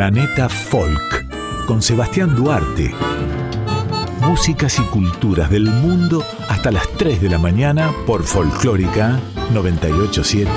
Planeta Folk con Sebastián Duarte. Músicas y culturas del mundo hasta las 3 de la mañana por Folclórica 987.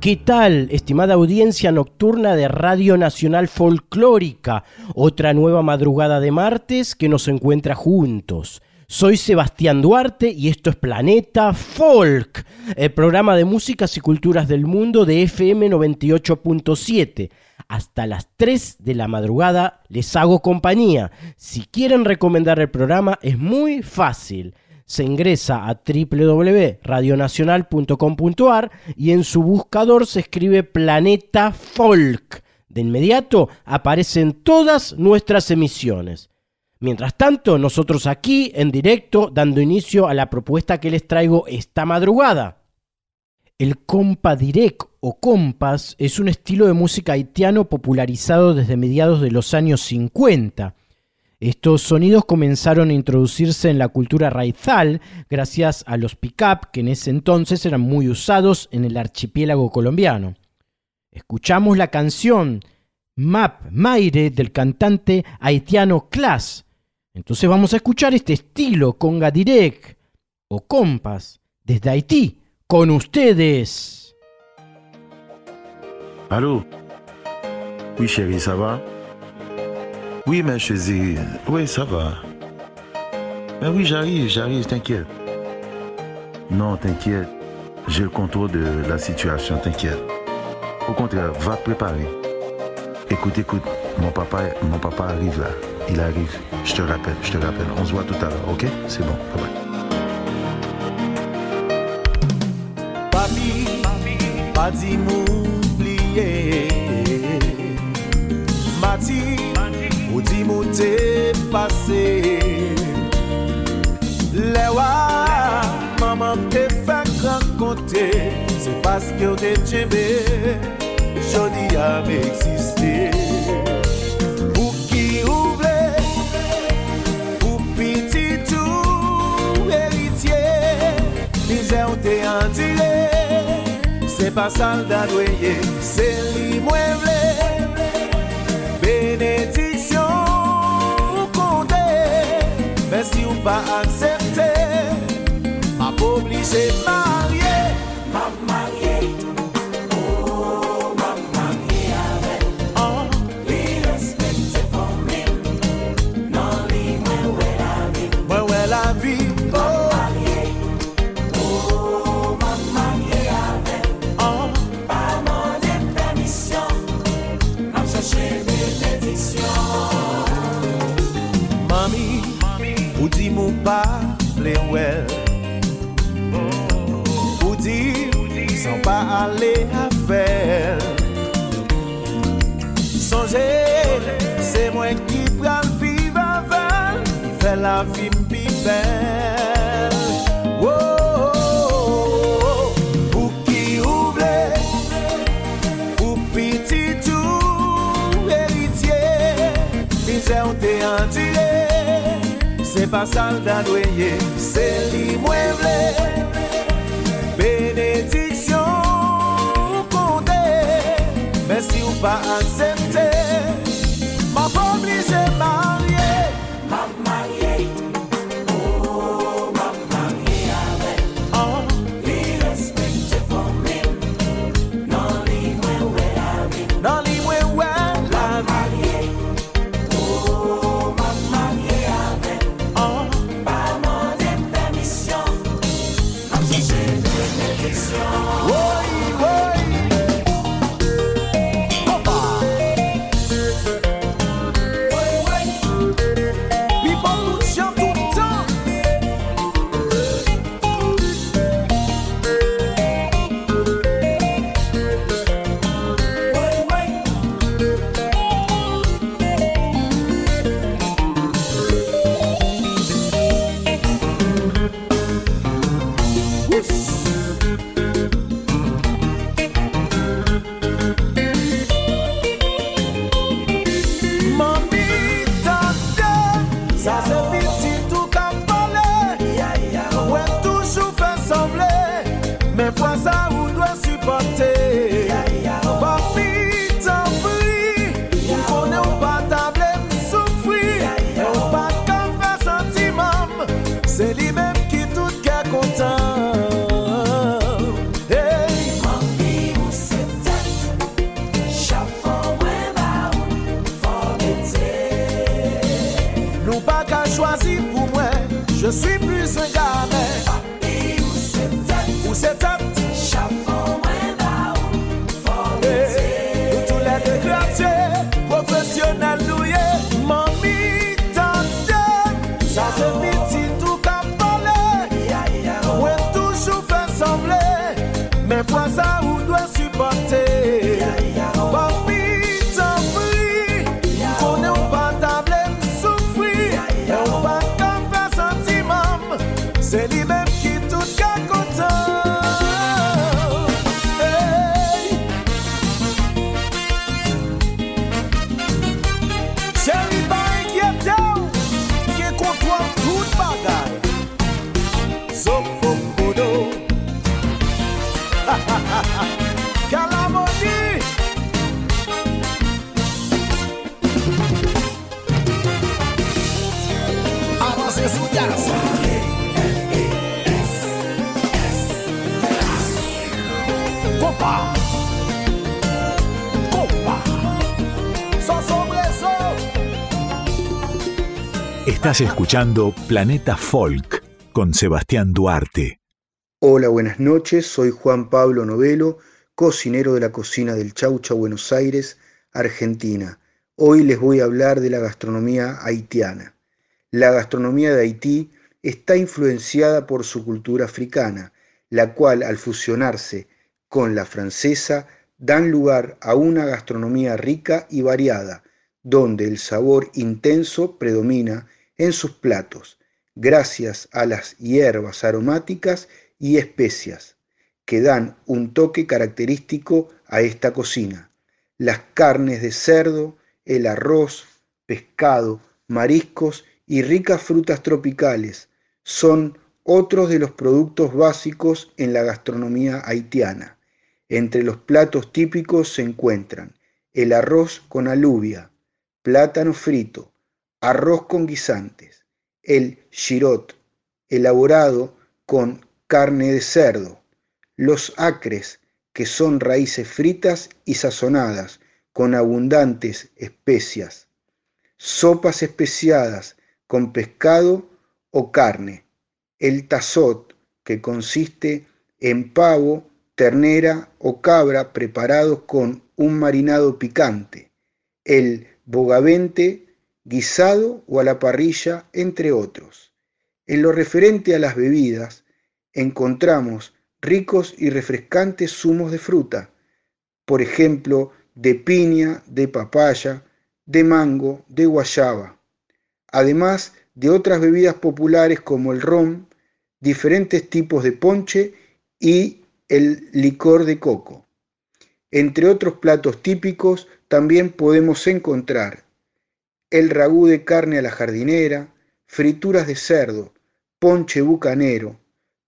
¿Qué tal, estimada audiencia nocturna de Radio Nacional Folclórica? Otra nueva madrugada de martes que nos encuentra juntos. Soy Sebastián Duarte y esto es Planeta Folk, el programa de músicas y culturas del mundo de FM 98.7. Hasta las 3 de la madrugada les hago compañía. Si quieren recomendar el programa es muy fácil. Se ingresa a www.radionacional.com.ar y en su buscador se escribe Planeta Folk. De inmediato aparecen todas nuestras emisiones. Mientras tanto, nosotros aquí en directo dando inicio a la propuesta que les traigo esta madrugada. El compa direct o compas es un estilo de música haitiano popularizado desde mediados de los años 50. Estos sonidos comenzaron a introducirse en la cultura raizal gracias a los pick-up que en ese entonces eran muy usados en el archipiélago colombiano. Escuchamos la canción Map Maire del cantante haitiano Class, entonces vamos a escuchar este estilo conga direct o compas desde Haití con ustedes. Allô? Oui chérie, ça va? Oui ma chérie, oui ça va. Mais oui j'arrive, j'arrive, t'inquiète. Non, t'inquiète, j'ai le contrôle de la situation, t'inquiète. Au contraire, va préparer. Écoute, écoute, mon papa, mon papa arrive là. Il arrive. Je te rappelle, je te rappelle. On se voit tout à l'heure, ok? C'est bon, bye bye. Papi, pas dit m'oublier. Mati, ou dit m'ou t'es passé. Lewa, maman te fait rencontrer. C'est parce que t'es tchébé. Jodi a m'exister. tire Se pa sal da dweye Se li mwen vle. Benediksyon ou konde Mè si ou pa aksepte Ma pou oblige marye pale avel Sonje, se mwen ki pral viv avel Ki fe la vim pi bel Ou oh, oh, oh, ki ouble, ou piti tou eritye Mize ou te antire, se pa sal da dweye Se li mwen vle pas accepter. Escuchando Planeta Folk con Sebastián Duarte. Hola, buenas noches. Soy Juan Pablo Novelo, cocinero de la cocina del Chaucha, Buenos Aires, Argentina. Hoy les voy a hablar de la gastronomía haitiana. La gastronomía de Haití está influenciada por su cultura africana, la cual al fusionarse con la francesa dan lugar a una gastronomía rica y variada, donde el sabor intenso predomina en sus platos, gracias a las hierbas aromáticas y especias que dan un toque característico a esta cocina. Las carnes de cerdo, el arroz, pescado, mariscos y ricas frutas tropicales son otros de los productos básicos en la gastronomía haitiana. Entre los platos típicos se encuentran el arroz con alubia, plátano frito, arroz con guisantes, el chirot, elaborado con carne de cerdo, los acres, que son raíces fritas y sazonadas con abundantes especias, sopas especiadas con pescado o carne, el tazot, que consiste en pavo, ternera o cabra preparados con un marinado picante, el bogavente guisado o a la parrilla, entre otros. En lo referente a las bebidas, encontramos ricos y refrescantes zumos de fruta, por ejemplo, de piña, de papaya, de mango, de guayaba, además de otras bebidas populares como el ron, diferentes tipos de ponche y el licor de coco. Entre otros platos típicos también podemos encontrar el ragú de carne a la jardinera, frituras de cerdo, ponche bucanero,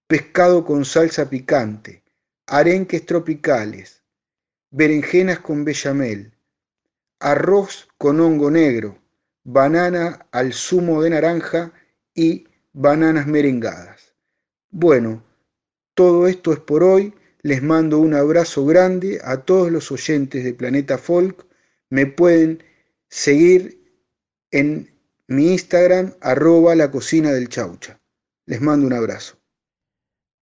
pescado con salsa picante, arenques tropicales, berenjenas con bechamel, arroz con hongo negro, banana al zumo de naranja y bananas merengadas. Bueno, todo esto es por hoy. Les mando un abrazo grande a todos los oyentes de Planeta Folk. Me pueden seguir en mi Instagram, arroba la cocina del chaucha. Les mando un abrazo.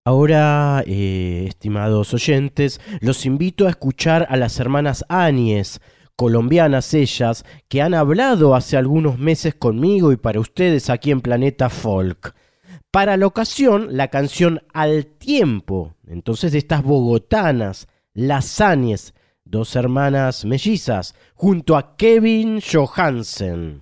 Ahora, eh, estimados oyentes, los invito a escuchar a las hermanas Áñez, colombianas ellas, que han hablado hace algunos meses conmigo y para ustedes aquí en Planeta Folk. Para la ocasión, la canción Al Tiempo, entonces de estas bogotanas, las Áñez, dos hermanas mellizas, junto a Kevin Johansen.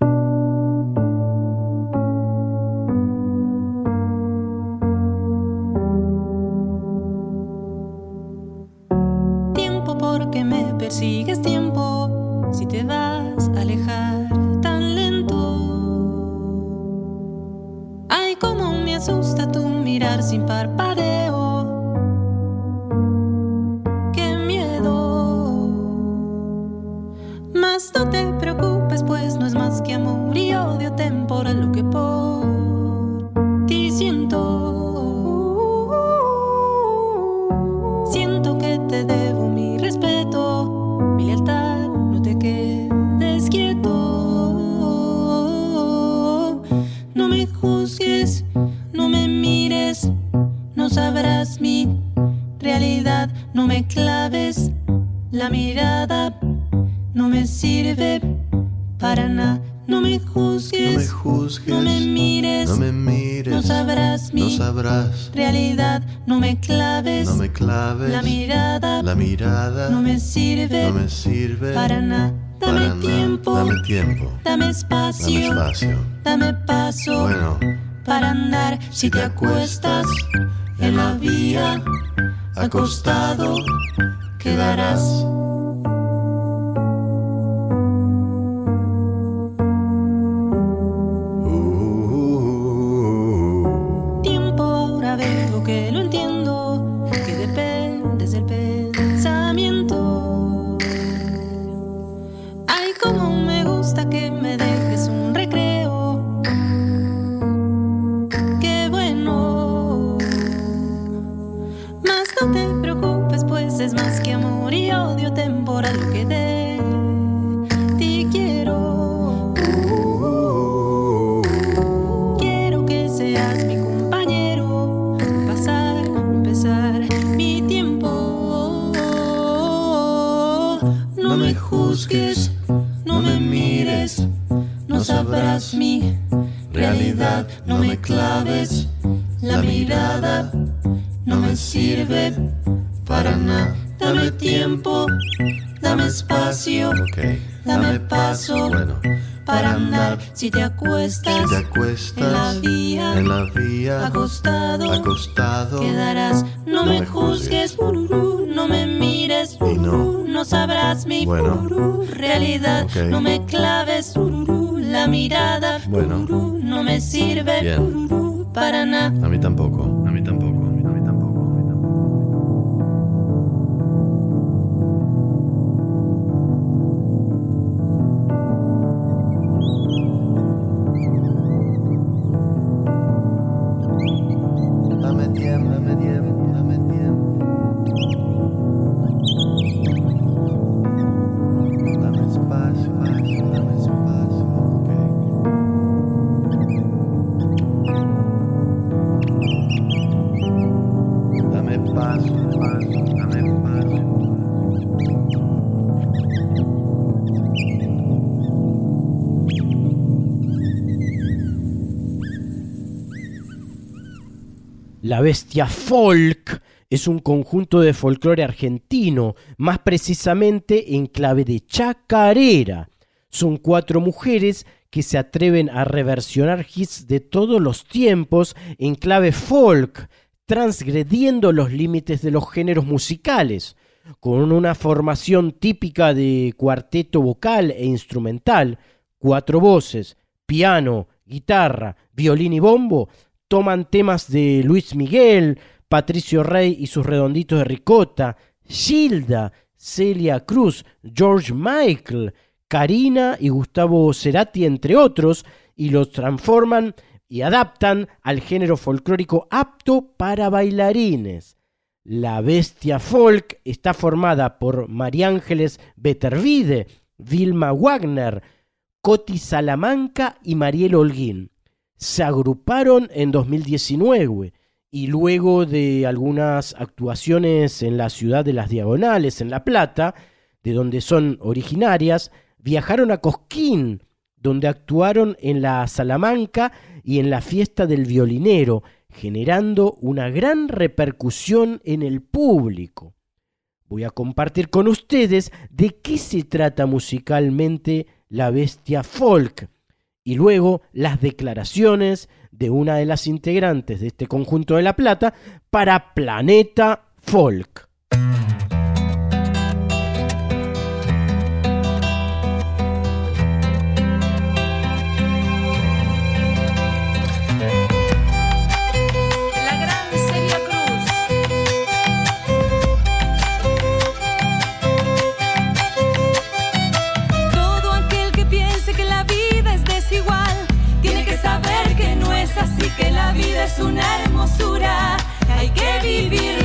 Dame paso Bueno, para andar. Si te acuestas en la vía, acostado quedarás. Tiempo, dame espacio, dame paso bueno, para andar. Si te acuestas si te en la vía, en la vía, acostado, acostado, quedarás. No, No me me juzgues, no me mires, Y no. sabrás mi Bueno. realidad. No me claves, la mirada, Bueno. no me sirve, para nada. a mí tampoco, a mí tampoco. La bestia folk es un conjunto de folclore argentino, más precisamente en clave de chacarera. Son cuatro mujeres que se atreven a reversionar hits de todos los tiempos en clave folk, transgrediendo los límites de los géneros musicales. Con una formación típica de cuarteto vocal e instrumental, cuatro voces, piano, guitarra, violín y bombo, toman temas de Luis Miguel, Patricio Rey y sus redonditos de ricota, Gilda, Celia Cruz, George Michael, Karina y Gustavo Cerati, entre otros, y los transforman y adaptan al género folclórico apto para bailarines. La bestia folk está formada por María Ángeles Betervide, Vilma Wagner, Coti Salamanca y Mariel Holguín se agruparon en 2019 y luego de algunas actuaciones en la ciudad de las Diagonales, en La Plata, de donde son originarias, viajaron a Cosquín, donde actuaron en la Salamanca y en la fiesta del violinero, generando una gran repercusión en el público. Voy a compartir con ustedes de qué se trata musicalmente la bestia folk y luego las declaraciones de una de las integrantes de este conjunto de La Plata para Planeta Folk. Una hermosura, hay que vivirla.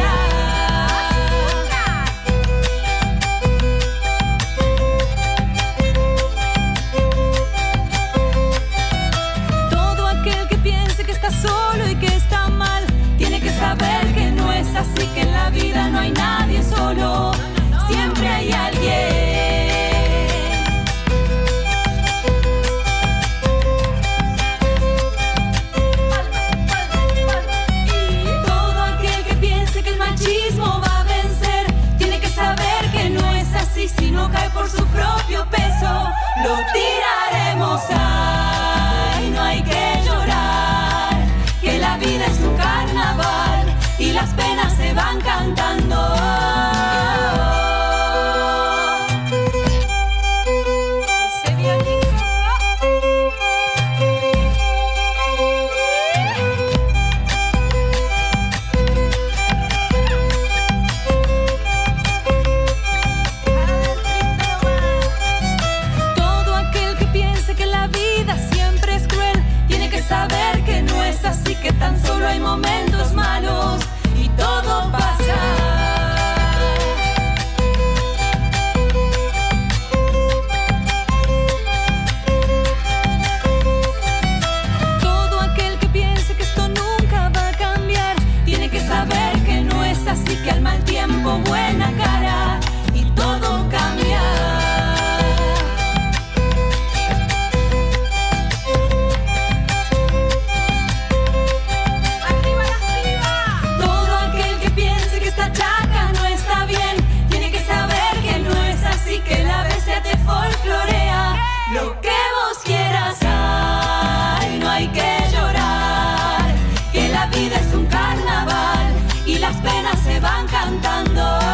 Cantando.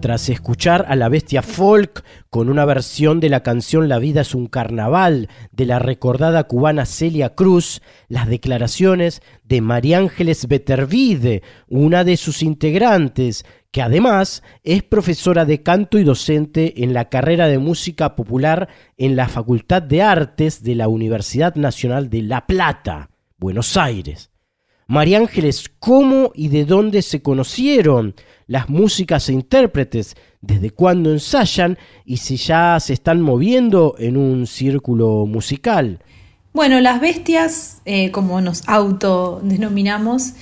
Tras escuchar a la bestia folk con una versión de la canción La vida es un carnaval de la recordada cubana Celia Cruz, las declaraciones de María Ángeles Betervide, una de sus integrantes, que además es profesora de canto y docente en la carrera de música popular en la Facultad de Artes de la Universidad Nacional de La Plata, Buenos Aires. María Ángeles, ¿cómo y de dónde se conocieron las músicas e intérpretes? ¿Desde cuándo ensayan? Y si ya se están moviendo en un círculo musical. Bueno, las bestias, eh, como nos autodenominamos,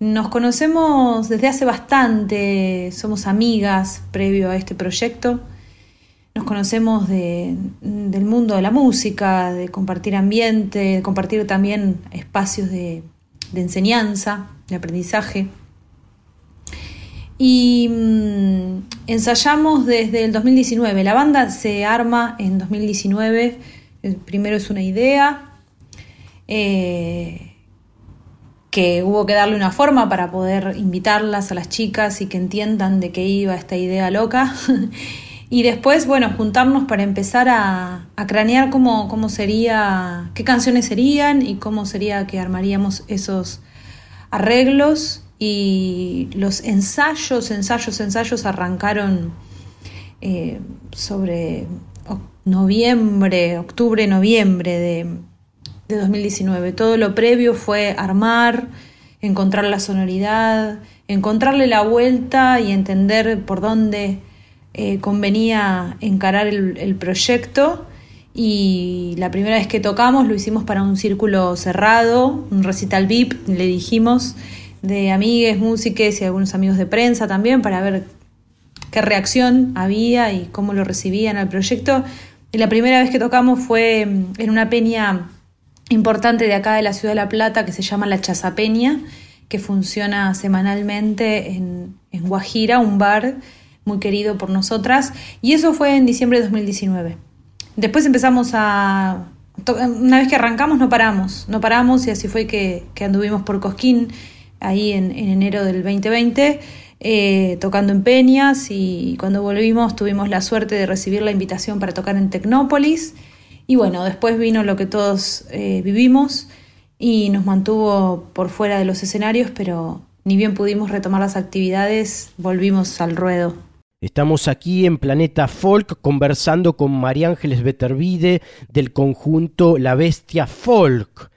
nos conocemos desde hace bastante, somos amigas previo a este proyecto. Nos conocemos de- del mundo de la música, de compartir ambiente, de compartir también espacios de, de enseñanza, de aprendizaje. Y mm, ensayamos desde el 2019. La banda se arma en 2019. Eh, Primero es una idea, eh, que hubo que darle una forma para poder invitarlas a las chicas y que entiendan de qué iba esta idea loca. y después, bueno, juntarnos para empezar a, a cranear cómo, cómo sería, qué canciones serían y cómo sería que armaríamos esos arreglos. Y los ensayos, ensayos, ensayos arrancaron eh, sobre noviembre, octubre, noviembre de, de 2019. Todo lo previo fue armar, encontrar la sonoridad, encontrarle la vuelta y entender por dónde eh, convenía encarar el, proyecto. Y la primera vez que tocamos lo hicimos para un círculo cerrado, un recital VIP, le dijimos, de amigues, músiques y algunos amigos de prensa también, para ver qué reacción había y cómo lo recibían al proyecto. Y la primera vez que tocamos fue mm, en una peña importante de acá de la ciudad de La Plata que se llama La Chazapeña, que funciona semanalmente en, en Guajira, un bar muy querido por nosotras. Y eso fue en diciembre de 2019. Después empezamos a... Una vez que arrancamos no paramos, no paramos y así fue que, que anduvimos por Cosquín ahí en, en enero del 2020 eh, tocando en Peñas y cuando volvimos tuvimos la suerte de recibir la invitación para tocar en Tecnópolis y bueno, después vino lo que todos eh, vivimos y nos mantuvo por fuera de los escenarios, pero ni bien pudimos retomar las actividades, volvimos al ruedo. Estamos aquí en Planeta Folk conversando con María Ángeles Betervide del conjunto La Bestia Folk.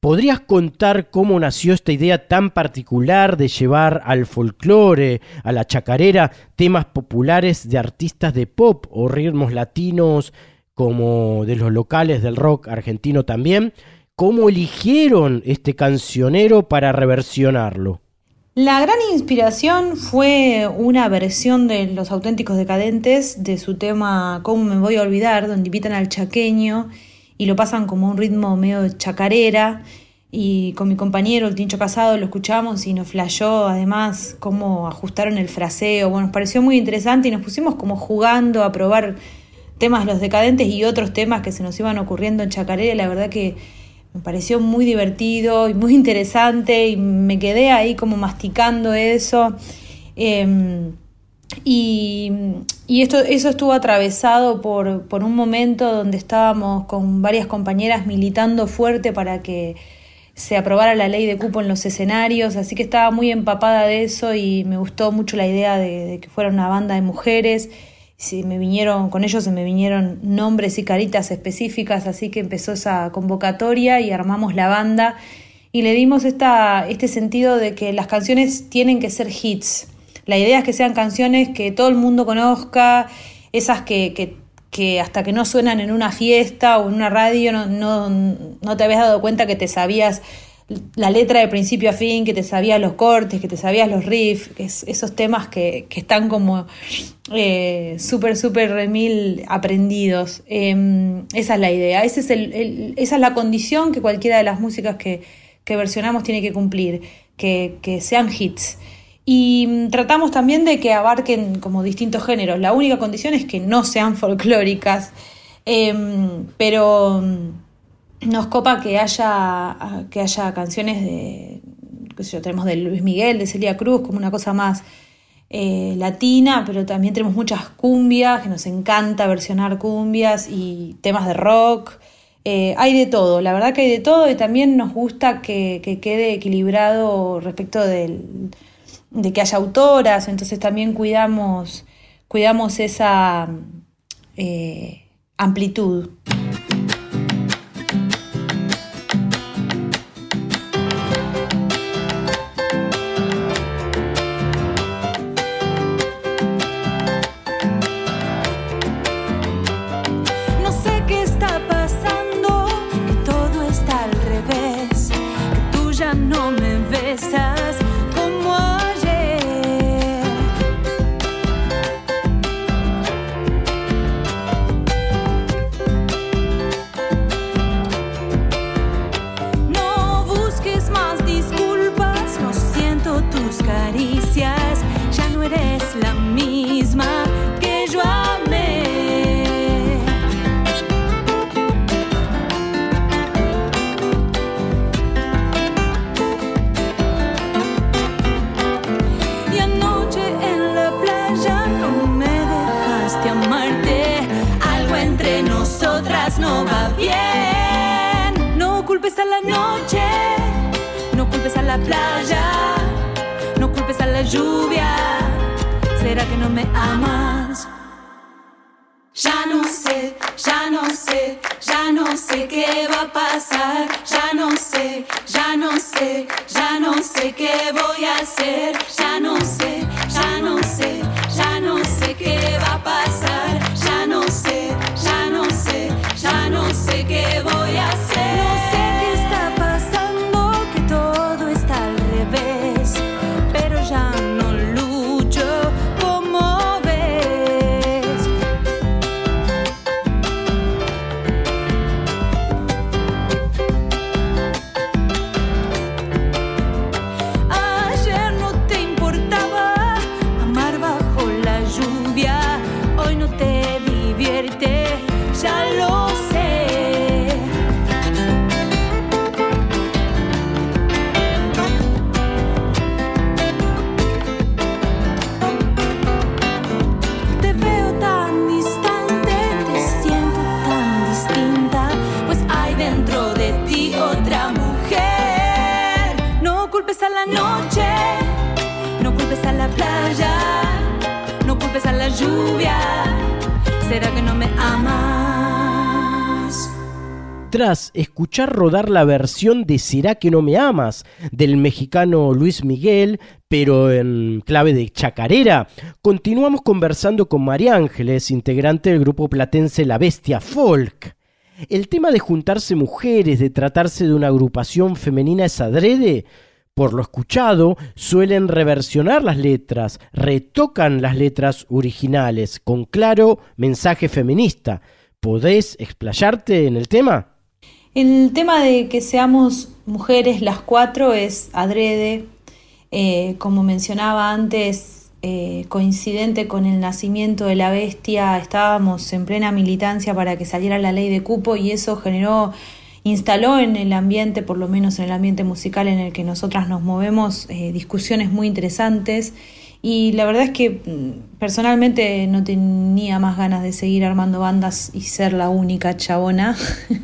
¿Podrías contar cómo nació esta idea tan particular de llevar al folclore, a la chacarera, temas populares de artistas de pop o ritmos latinos como de los locales del rock argentino también? ¿Cómo eligieron este cancionero para reversionarlo? La gran inspiración fue una versión de Los Auténticos Decadentes de su tema ¿Cómo me voy a olvidar? donde invitan al chaqueño y lo pasan como un ritmo medio chacarera y con mi compañero, el Tincho Casado, lo escuchamos y nos flashó además cómo ajustaron el fraseo. Bueno, nos pareció muy interesante y nos pusimos como jugando a probar temas Los Decadentes y otros temas que se nos iban ocurriendo en chacarera. La verdad que me pareció muy divertido y muy interesante y me quedé ahí como masticando eso. Em, y, y esto, eso estuvo atravesado por, por un momento donde estábamos con varias compañeras militando fuerte para que se aprobara la ley de cupo en los escenarios, así que estaba muy empapada de eso y me gustó mucho la idea de, de que fuera una banda de mujeres. Si me vinieron, con ellos se me vinieron nombres y caritas específicas, así que empezó esa convocatoria y armamos la banda y le dimos esta, este sentido de que las canciones tienen que ser hits. La idea es que sean canciones que todo el mundo conozca, esas que, que, que hasta que no suenan en una fiesta o en una radio no, no, no te habías dado cuenta que te sabías la letra de principio a fin, que te sabías los cortes, que te sabías los riffs, es, esos temas que, que están como eh, súper, súper mil aprendidos. Eh, esa es la idea, Ese es esa es la condición que cualquiera de las músicas que, que versionamos tiene que cumplir, que, sean hits. Y mm, tratamos también de que abarquen como distintos géneros. La única condición es que no sean folclóricas, eh, pero nos copa que haya, que haya canciones de, qué sé yo, tenemos de Luis Miguel, de Celia Cruz, como una cosa más eh, latina, pero también tenemos muchas cumbias, que nos encanta versionar cumbias y temas de rock. Eh, hay de todo, la verdad que hay de todo y también nos gusta que, que quede equilibrado respecto del, de que haya autoras, entonces también cuidamos, cuidamos esa eh, amplitud. Escuchar rodar la versión de Será que no me amas del mexicano Luis Miguel, pero en clave de chacarera, continuamos conversando con María Ángeles, integrante del grupo platense La Bestia Folk. El tema de juntarse mujeres, de tratarse de una agrupación femenina es adrede. Por lo escuchado, suelen reversionar las letras, retocan las letras originales, con claro mensaje feminista. ¿Podés explayarte en el tema? El tema de que seamos mujeres las cuatro es adrede, eh, como mencionaba antes, eh, coincidente con el nacimiento de la bestia, estábamos en plena militancia para que saliera la ley de cupo y eso generó instaló en el ambiente, por lo menos en el ambiente musical en el que nosotras nos movemos, eh, discusiones muy interesantes. Y la verdad es que mm, personalmente no tenía más ganas de seguir armando bandas y ser la única chabona.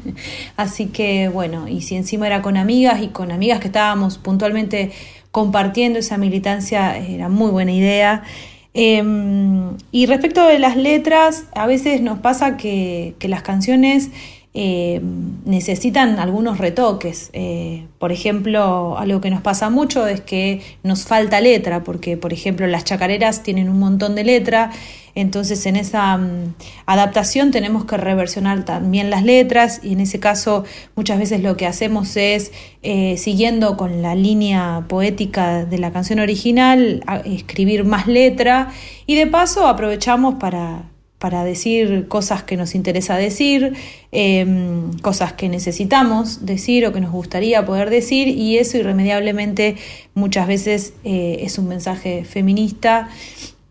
Así que bueno, y si encima era con amigas y con amigas que estábamos puntualmente compartiendo esa militancia, era muy buena idea. Em, y respecto de las letras, a veces nos pasa que, que las canciones eh, necesitan algunos retoques. Eh, por ejemplo, algo que nos pasa mucho es que nos falta letra, porque por ejemplo las chacareras tienen un montón de letra, entonces en esa mm, adaptación tenemos que reversionar también las letras y en ese caso muchas veces lo que hacemos es, eh, siguiendo con la línea poética de la canción original, escribir más letra y de paso aprovechamos para para decir cosas que nos interesa decir, em, cosas que necesitamos decir o que nos gustaría poder decir y eso irremediablemente muchas veces eh, es un mensaje feminista.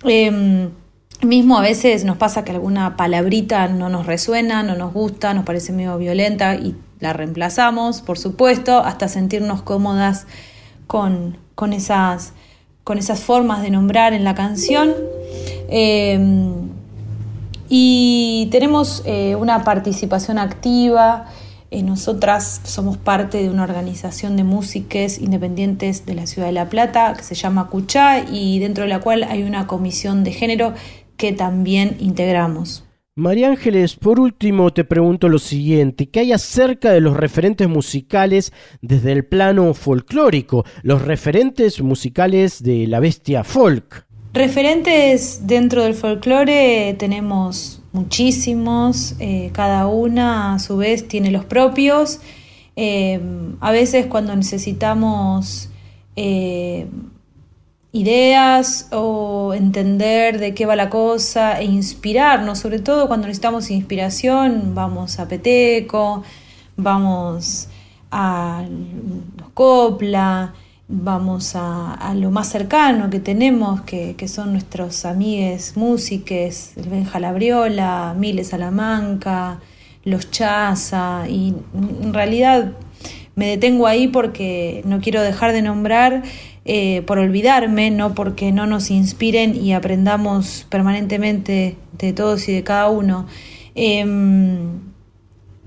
Em, mismo a veces nos pasa que alguna palabrita no nos resuena, no nos gusta, nos parece medio violenta y la reemplazamos, por supuesto, hasta sentirnos cómodas con, con, esas, con esas formas de nombrar en la canción. Y tenemos eh, una participación activa. Eh, nosotras somos parte de una organización de músicas independientes de la ciudad de La Plata que se llama Cuchá y dentro de la cual hay una comisión de género que también integramos. María Ángeles, por último te pregunto lo siguiente, ¿qué hay acerca de los referentes musicales desde el plano folclórico, los referentes musicales de la bestia folk? Referentes dentro del folclore tenemos muchísimos, eh, cada una a su vez tiene los propios. Eh, a veces cuando necesitamos eh, ideas o entender de qué va la cosa e inspirarnos, sobre todo cuando necesitamos inspiración, vamos a Peteco, vamos a los Copla vamos a, lo más cercano que tenemos, que, son nuestros amigues músiques, el Benja Miles Salamanca, los Chaza, y en realidad me detengo ahí porque no quiero dejar de nombrar eh, por olvidarme, no porque no nos inspiren y aprendamos permanentemente de todos y de cada uno. Em,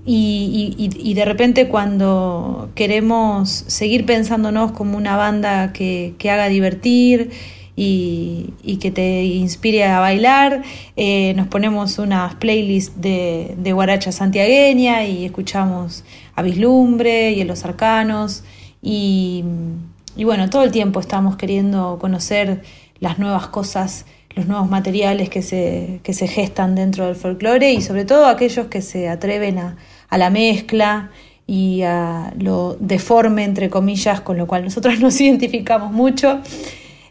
y, de repente cuando queremos seguir pensándonos como una banda que, haga divertir y, que te inspire a bailar, eh, nos ponemos unas playlists de, de guaracha santiagueña y escuchamos a Vislumbre y a Los Arcanos y, bueno, todo el tiempo estamos queriendo conocer las nuevas cosas los nuevos materiales que se, que se gestan dentro del folclore y sobre todo aquellos que se atreven a, a la mezcla y a lo deforme, entre comillas, con lo cual nosotros nos identificamos mucho.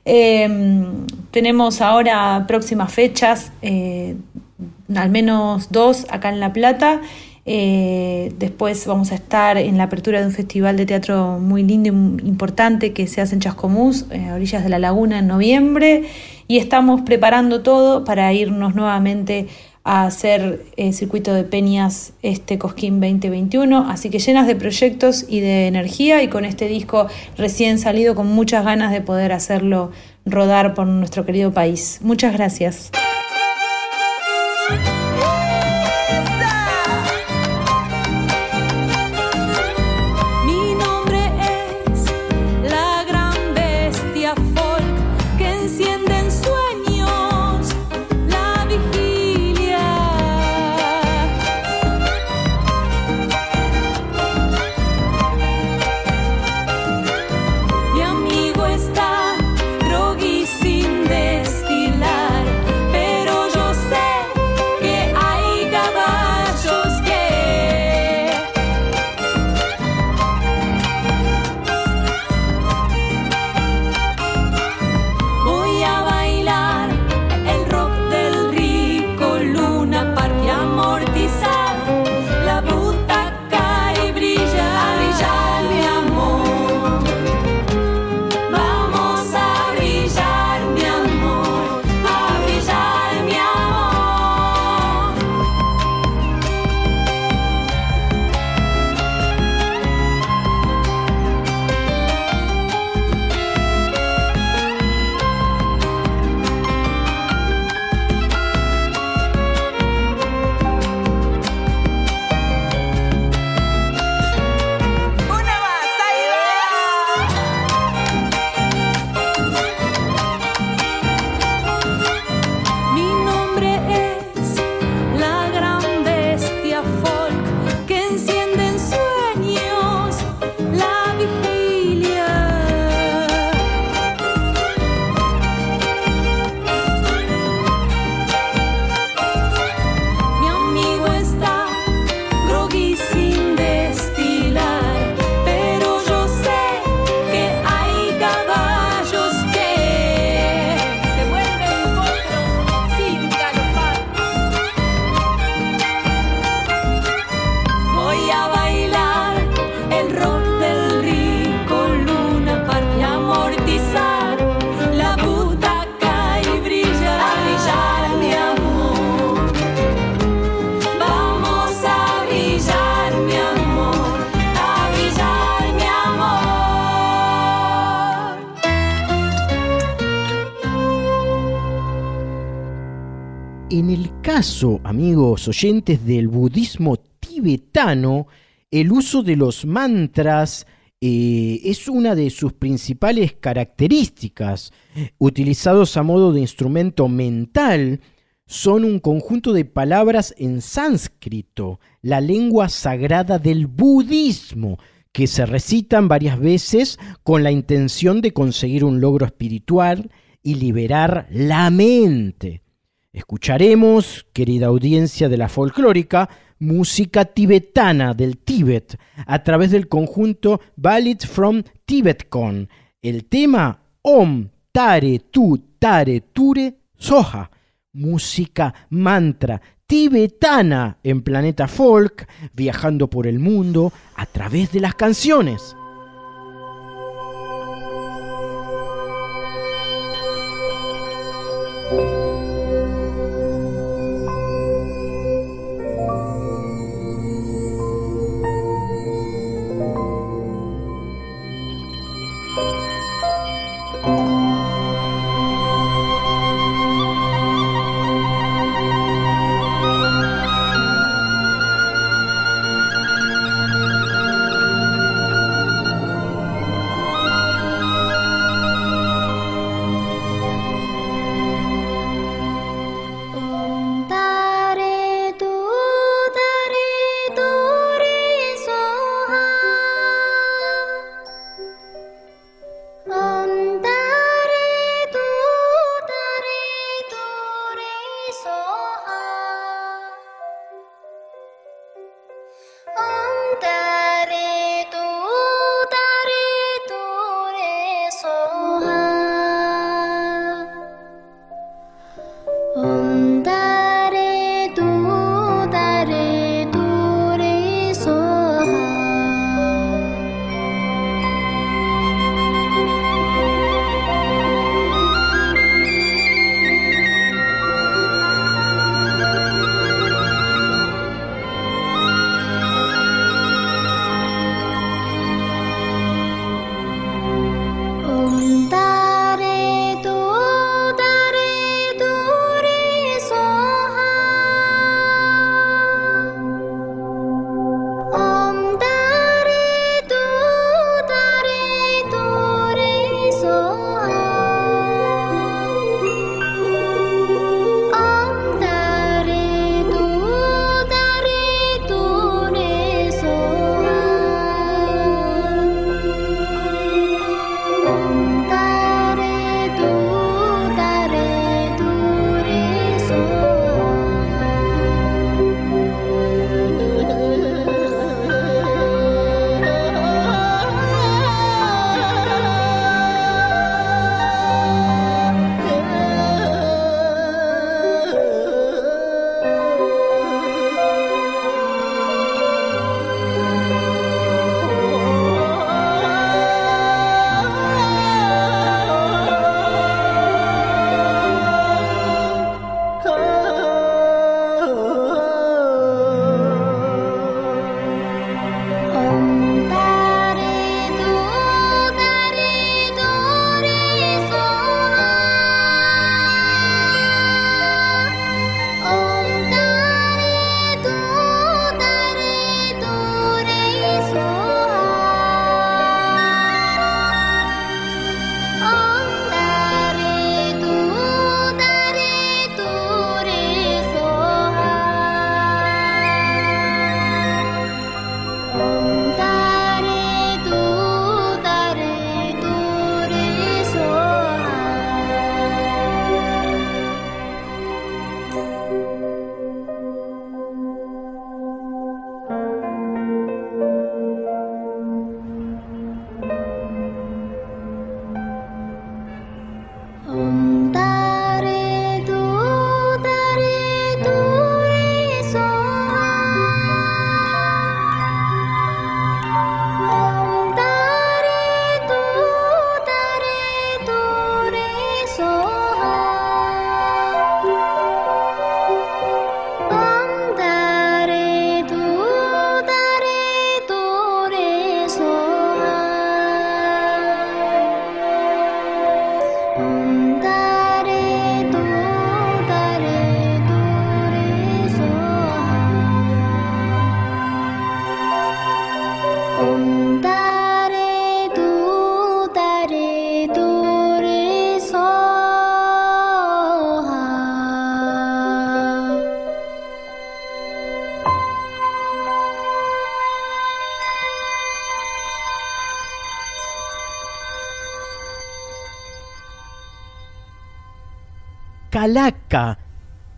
Em, tenemos ahora próximas fechas, eh, al menos dos acá en La Plata. Eh, después vamos a estar en la apertura de un festival de teatro muy lindo y importante que se hace en Chascomús, eh, a orillas de la laguna, en noviembre. Y estamos preparando todo para irnos nuevamente a hacer el circuito de peñas este Cosquín 2021, así que llenas de proyectos y de energía y con este disco recién salido con muchas ganas de poder hacerlo rodar por nuestro querido país. Muchas gracias. Oyentes, del budismo tibetano, el uso de los mantras eh, es una de sus principales características. Utilizados a modo de instrumento mental, son un conjunto de palabras en sánscrito, la lengua sagrada del budismo, que se recitan varias veces con la intención de conseguir un logro espiritual y liberar la mente. Escucharemos, querida audiencia de la folclórica, música tibetana del Tíbet a través del conjunto Ballad from TibetCon. El tema Om Tare Tu Tare Ture Soha, música mantra tibetana en Planeta Folk, viajando por el mundo a través de las canciones.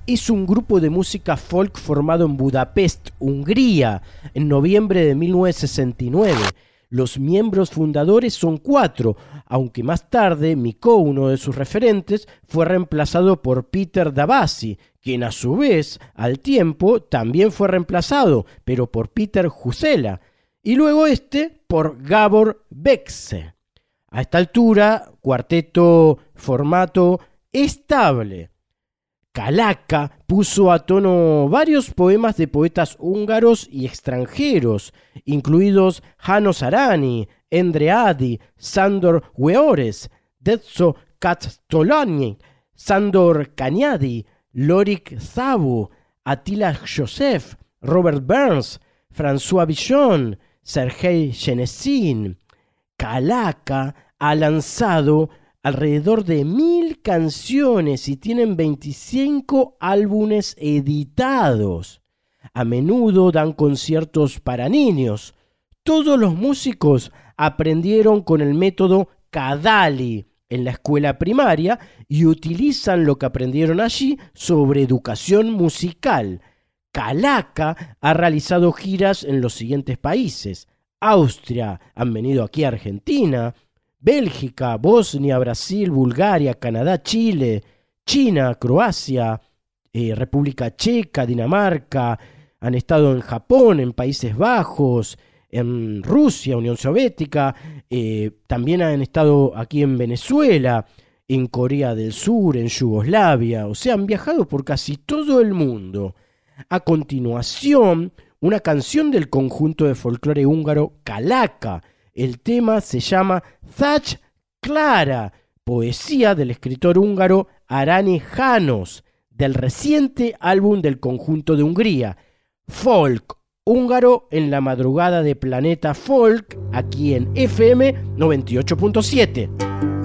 Es un grupo de música folk formado en Budapest, Hungría, en noviembre de 1969. Los miembros fundadores son cuatro, aunque más tarde Mikko, uno de sus referentes, fue reemplazado por Peter Davasi, quien a su vez, al tiempo, también fue reemplazado, pero por Peter Jusela, y luego este por Gabor Bexe. A esta altura, cuarteto formato estable. Kalaka puso a tono varios poemas de poetas húngaros y extranjeros, incluidos Janos Arani, Endre Adi, Sandor Weores, Detso Katstolani, Sandor Kanyadi, Lorik Zabu, Attila Joseph, Robert Burns, François Villon, Sergei Shenesin. Kalaka ha lanzado alrededor de mil canciones y tienen 25 álbumes editados. A menudo dan conciertos para niños. Todos los músicos aprendieron con el método Kadali en la escuela primaria y utilizan lo que aprendieron allí sobre educación musical. Kalaka ha realizado giras en los siguientes países. Austria, han venido aquí a Argentina, Bélgica, Bosnia, Brasil, Bulgaria, Canadá, Chile, China, Croacia, eh, República Checa, Dinamarca, han estado en Japón, en Países Bajos, en Rusia, Unión Soviética, eh, también han estado aquí en Venezuela, en Corea del Sur, en Yugoslavia, o sea, han viajado por casi todo el mundo. A continuación, una canción del conjunto de folclore húngaro Kalaka. El tema se llama Zach Clara, poesía del escritor húngaro Arane Janos, del reciente álbum del conjunto de Hungría, Folk húngaro en la madrugada de Planeta Folk, aquí en FM 98.7.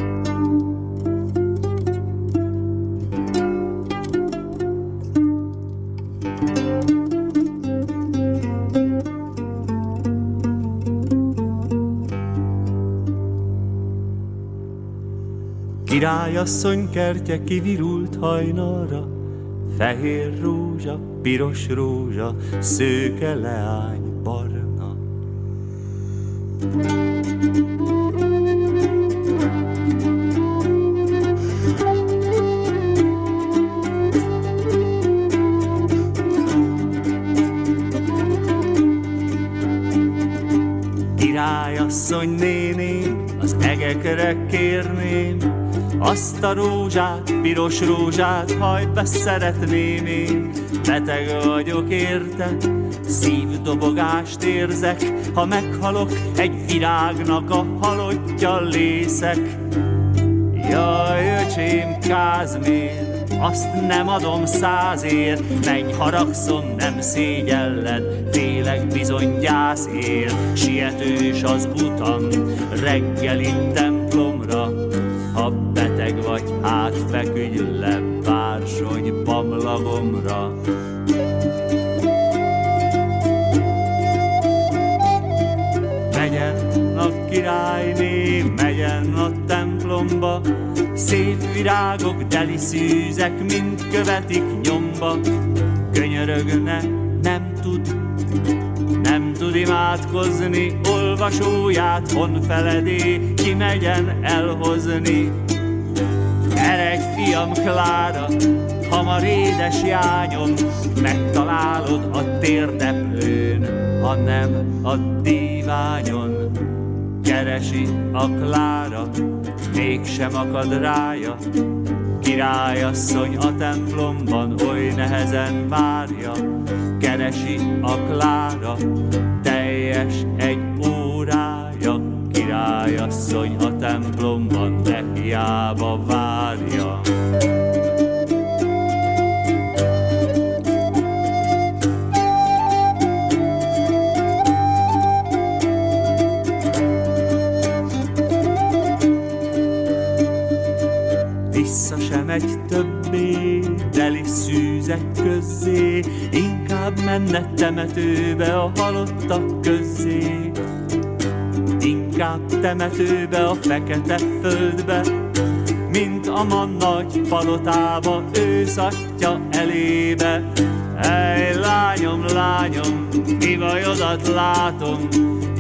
Királyasszony kertje kivirult hajnalra, Fehér rózsa, piros rózsa, szőke leány barna. Királyasszony néném, az egekre kérném, azt a rózsát, piros rózsát, hagyd be szeretném én. Beteg vagyok érte, szívdobogást érzek, ha meghalok, egy virágnak a halottja lészek. Jaj, öcsém, Kázmér, azt nem adom százért, menj haragszom, nem szégyelled, félek bizony gyász ér, sietős az utam, reggel itt feküdj le, bársony pamlagomra. Megyen a királyné, megyen a templomba, Szép virágok, deli szűzek, mind követik nyomba. Könyörögne, nem tud, nem tud imádkozni, olvasóját honfeledé, ki megyen elhozni. Eredj, fiam, Klára, hamar édes jányom, megtalálod a térdeplőn, ha nem a díványon. Keresi a Klára, mégsem akad rája, királyasszony a templomban oly nehezen várja, keresi a Klára, teljes egy órája, királyasszony a templomban, de hiába várja. Vissza sem megy többé, deli szűzek közzé, inkább menne temetőbe a halottak közzé. Inkább temetőbe a fekete földbe, mint a man nagy palotába, őszatja elébe. Ej, lányom, lányom, mi bajodat látom,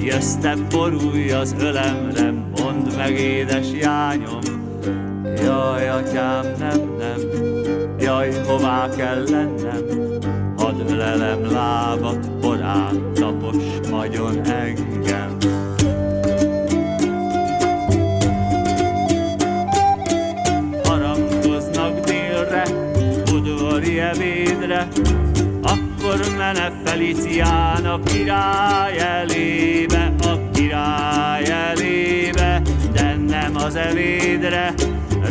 jössz te borulj az ölemre, mondd meg, édes jányom. Jaj, atyám, nem, nem, jaj, hová kell lennem, hadd lelem lábat, porán tapos magyon engem. Akkor mene Felicián a király elébe, a király elébe, de nem az evédre.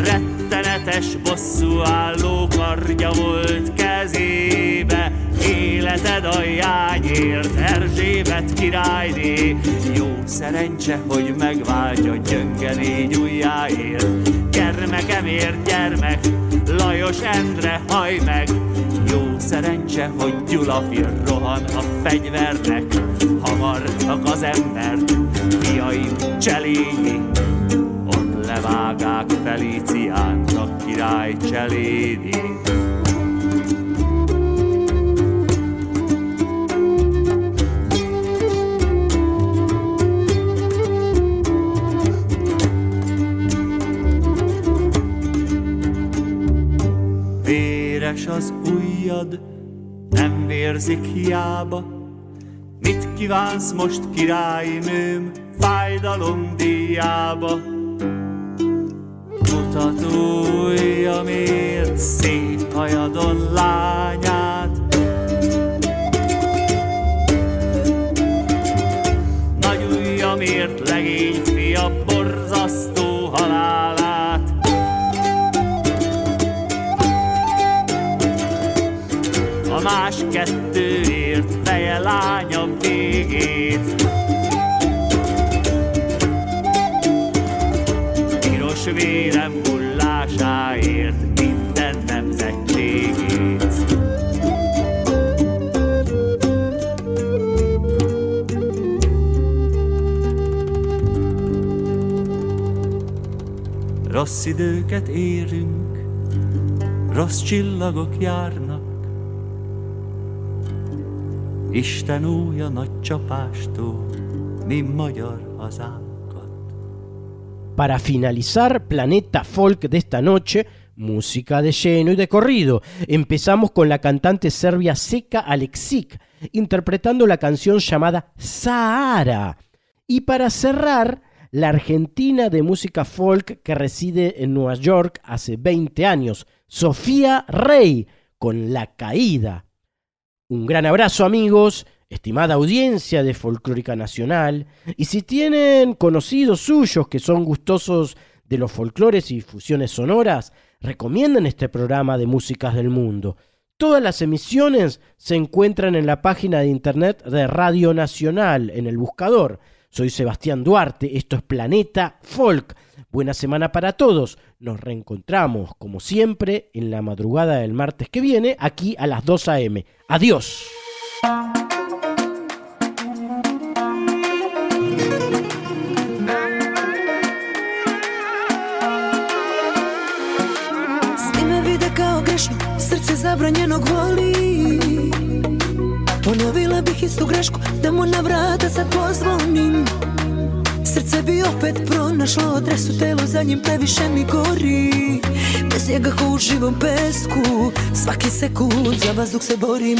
Rettenetes bosszú álló kardja volt kezébe, életed a jányért, Erzsébet királyné. Jó szerencse, hogy megváltja gyönge négy ujjáért. Gyermekemért gyermek, Lajos Endre, haj meg! Jó szerencse, hogy Gyula fir rohan a fegyvernek, hamarnak az embert, fiaim cselényi, ott levágák a király cselédi. Véres az ujjad, nem vérzik hiába. Mit kívánsz most, királynőm, fájdalom díjába? Mutatójamért szép hajadon lányát, kettőért feje lánya végét. Piros vérem hullásáért minden nemzetségét. Rossz időket érünk, rossz csillagok járnak. Para finalizar Planeta Folk de esta noche, música de lleno y de corrido. Empezamos con la cantante serbia Seka Alexic, interpretando la canción llamada Sahara. Y para cerrar, la argentina de música folk que reside en Nueva York hace 20 años, Sofía Rey, con La Caída. Un gran abrazo amigos, estimada audiencia de Folclórica Nacional, y si tienen conocidos suyos que son gustosos de los folclores y fusiones sonoras, recomienden este programa de músicas del mundo. Todas las emisiones se encuentran en la página de internet de Radio Nacional, en el buscador. Soy Sebastián Duarte, esto es Planeta Folk. Buena semana para todos. Nos reencontramos, como siempre, en la madrugada del martes que viene, aquí a las 2 a.m. Adiós. Srce bi opet pronašlo adresu, telo za njim previše mi gori. Bez njega ko u živom pesku, svaki sekund za vazduh se borim.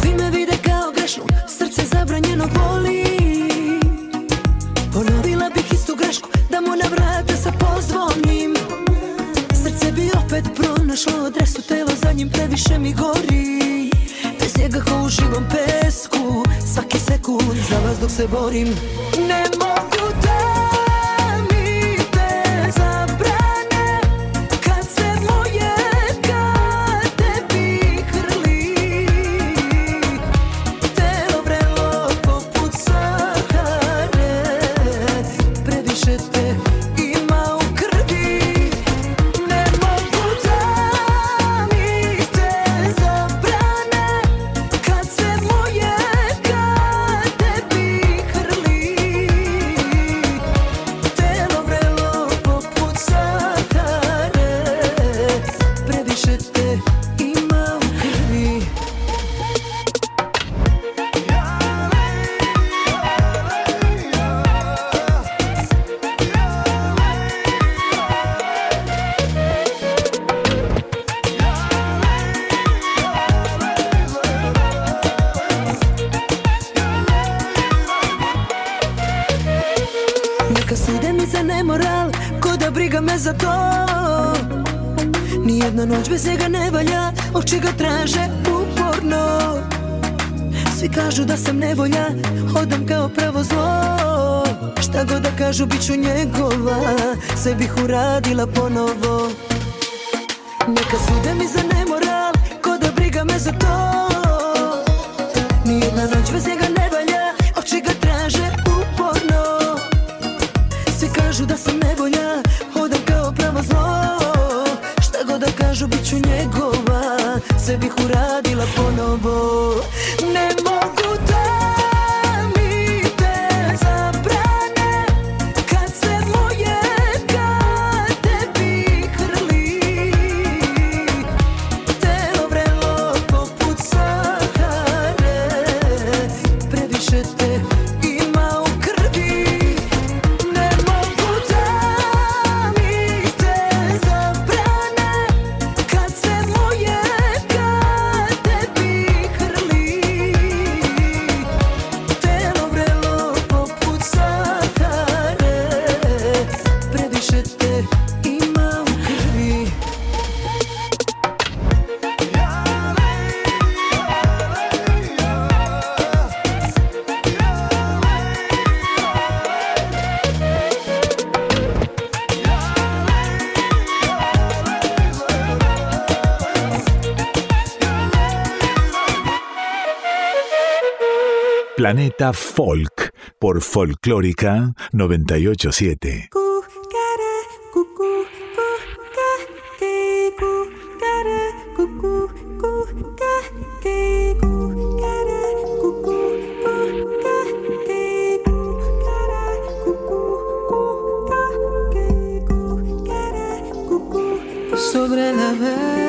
Svi me vide kao grešnu, srce zabranjeno boli. Ponovila bih istu grešku, da mu na vrata sad pozvonim. Srce bi opet pronašlo adresu, telo za njim previše mi gori Bez njega ko u živom pesku, svaki sekund za vas dok se borim Ne mogu kažu da sam nevolja Hodam kao pravo zlo. Šta god da kažu bit ću njegova Sve bih uradila ponovo. Neka sude mi za nemoral Ko da briga me za to. Nijedna noć bez njega ne valja Oči ga traže uporno. Svi kažu da sam nevolja Hodam kao pravo zlo. Šta god da kažu bit ću njegova Sve bih uradila ponovo Folk por Folclórica 987. sobre la vera